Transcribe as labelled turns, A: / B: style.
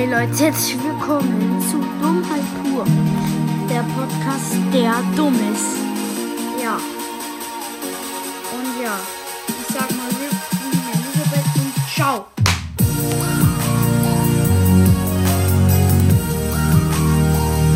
A: Hey Leute, herzlich willkommen zu Dummheit pur. Der Podcast, der dumm ist. Ja. Und ja, ich sag mal wir sind in Elisabeth und ciao.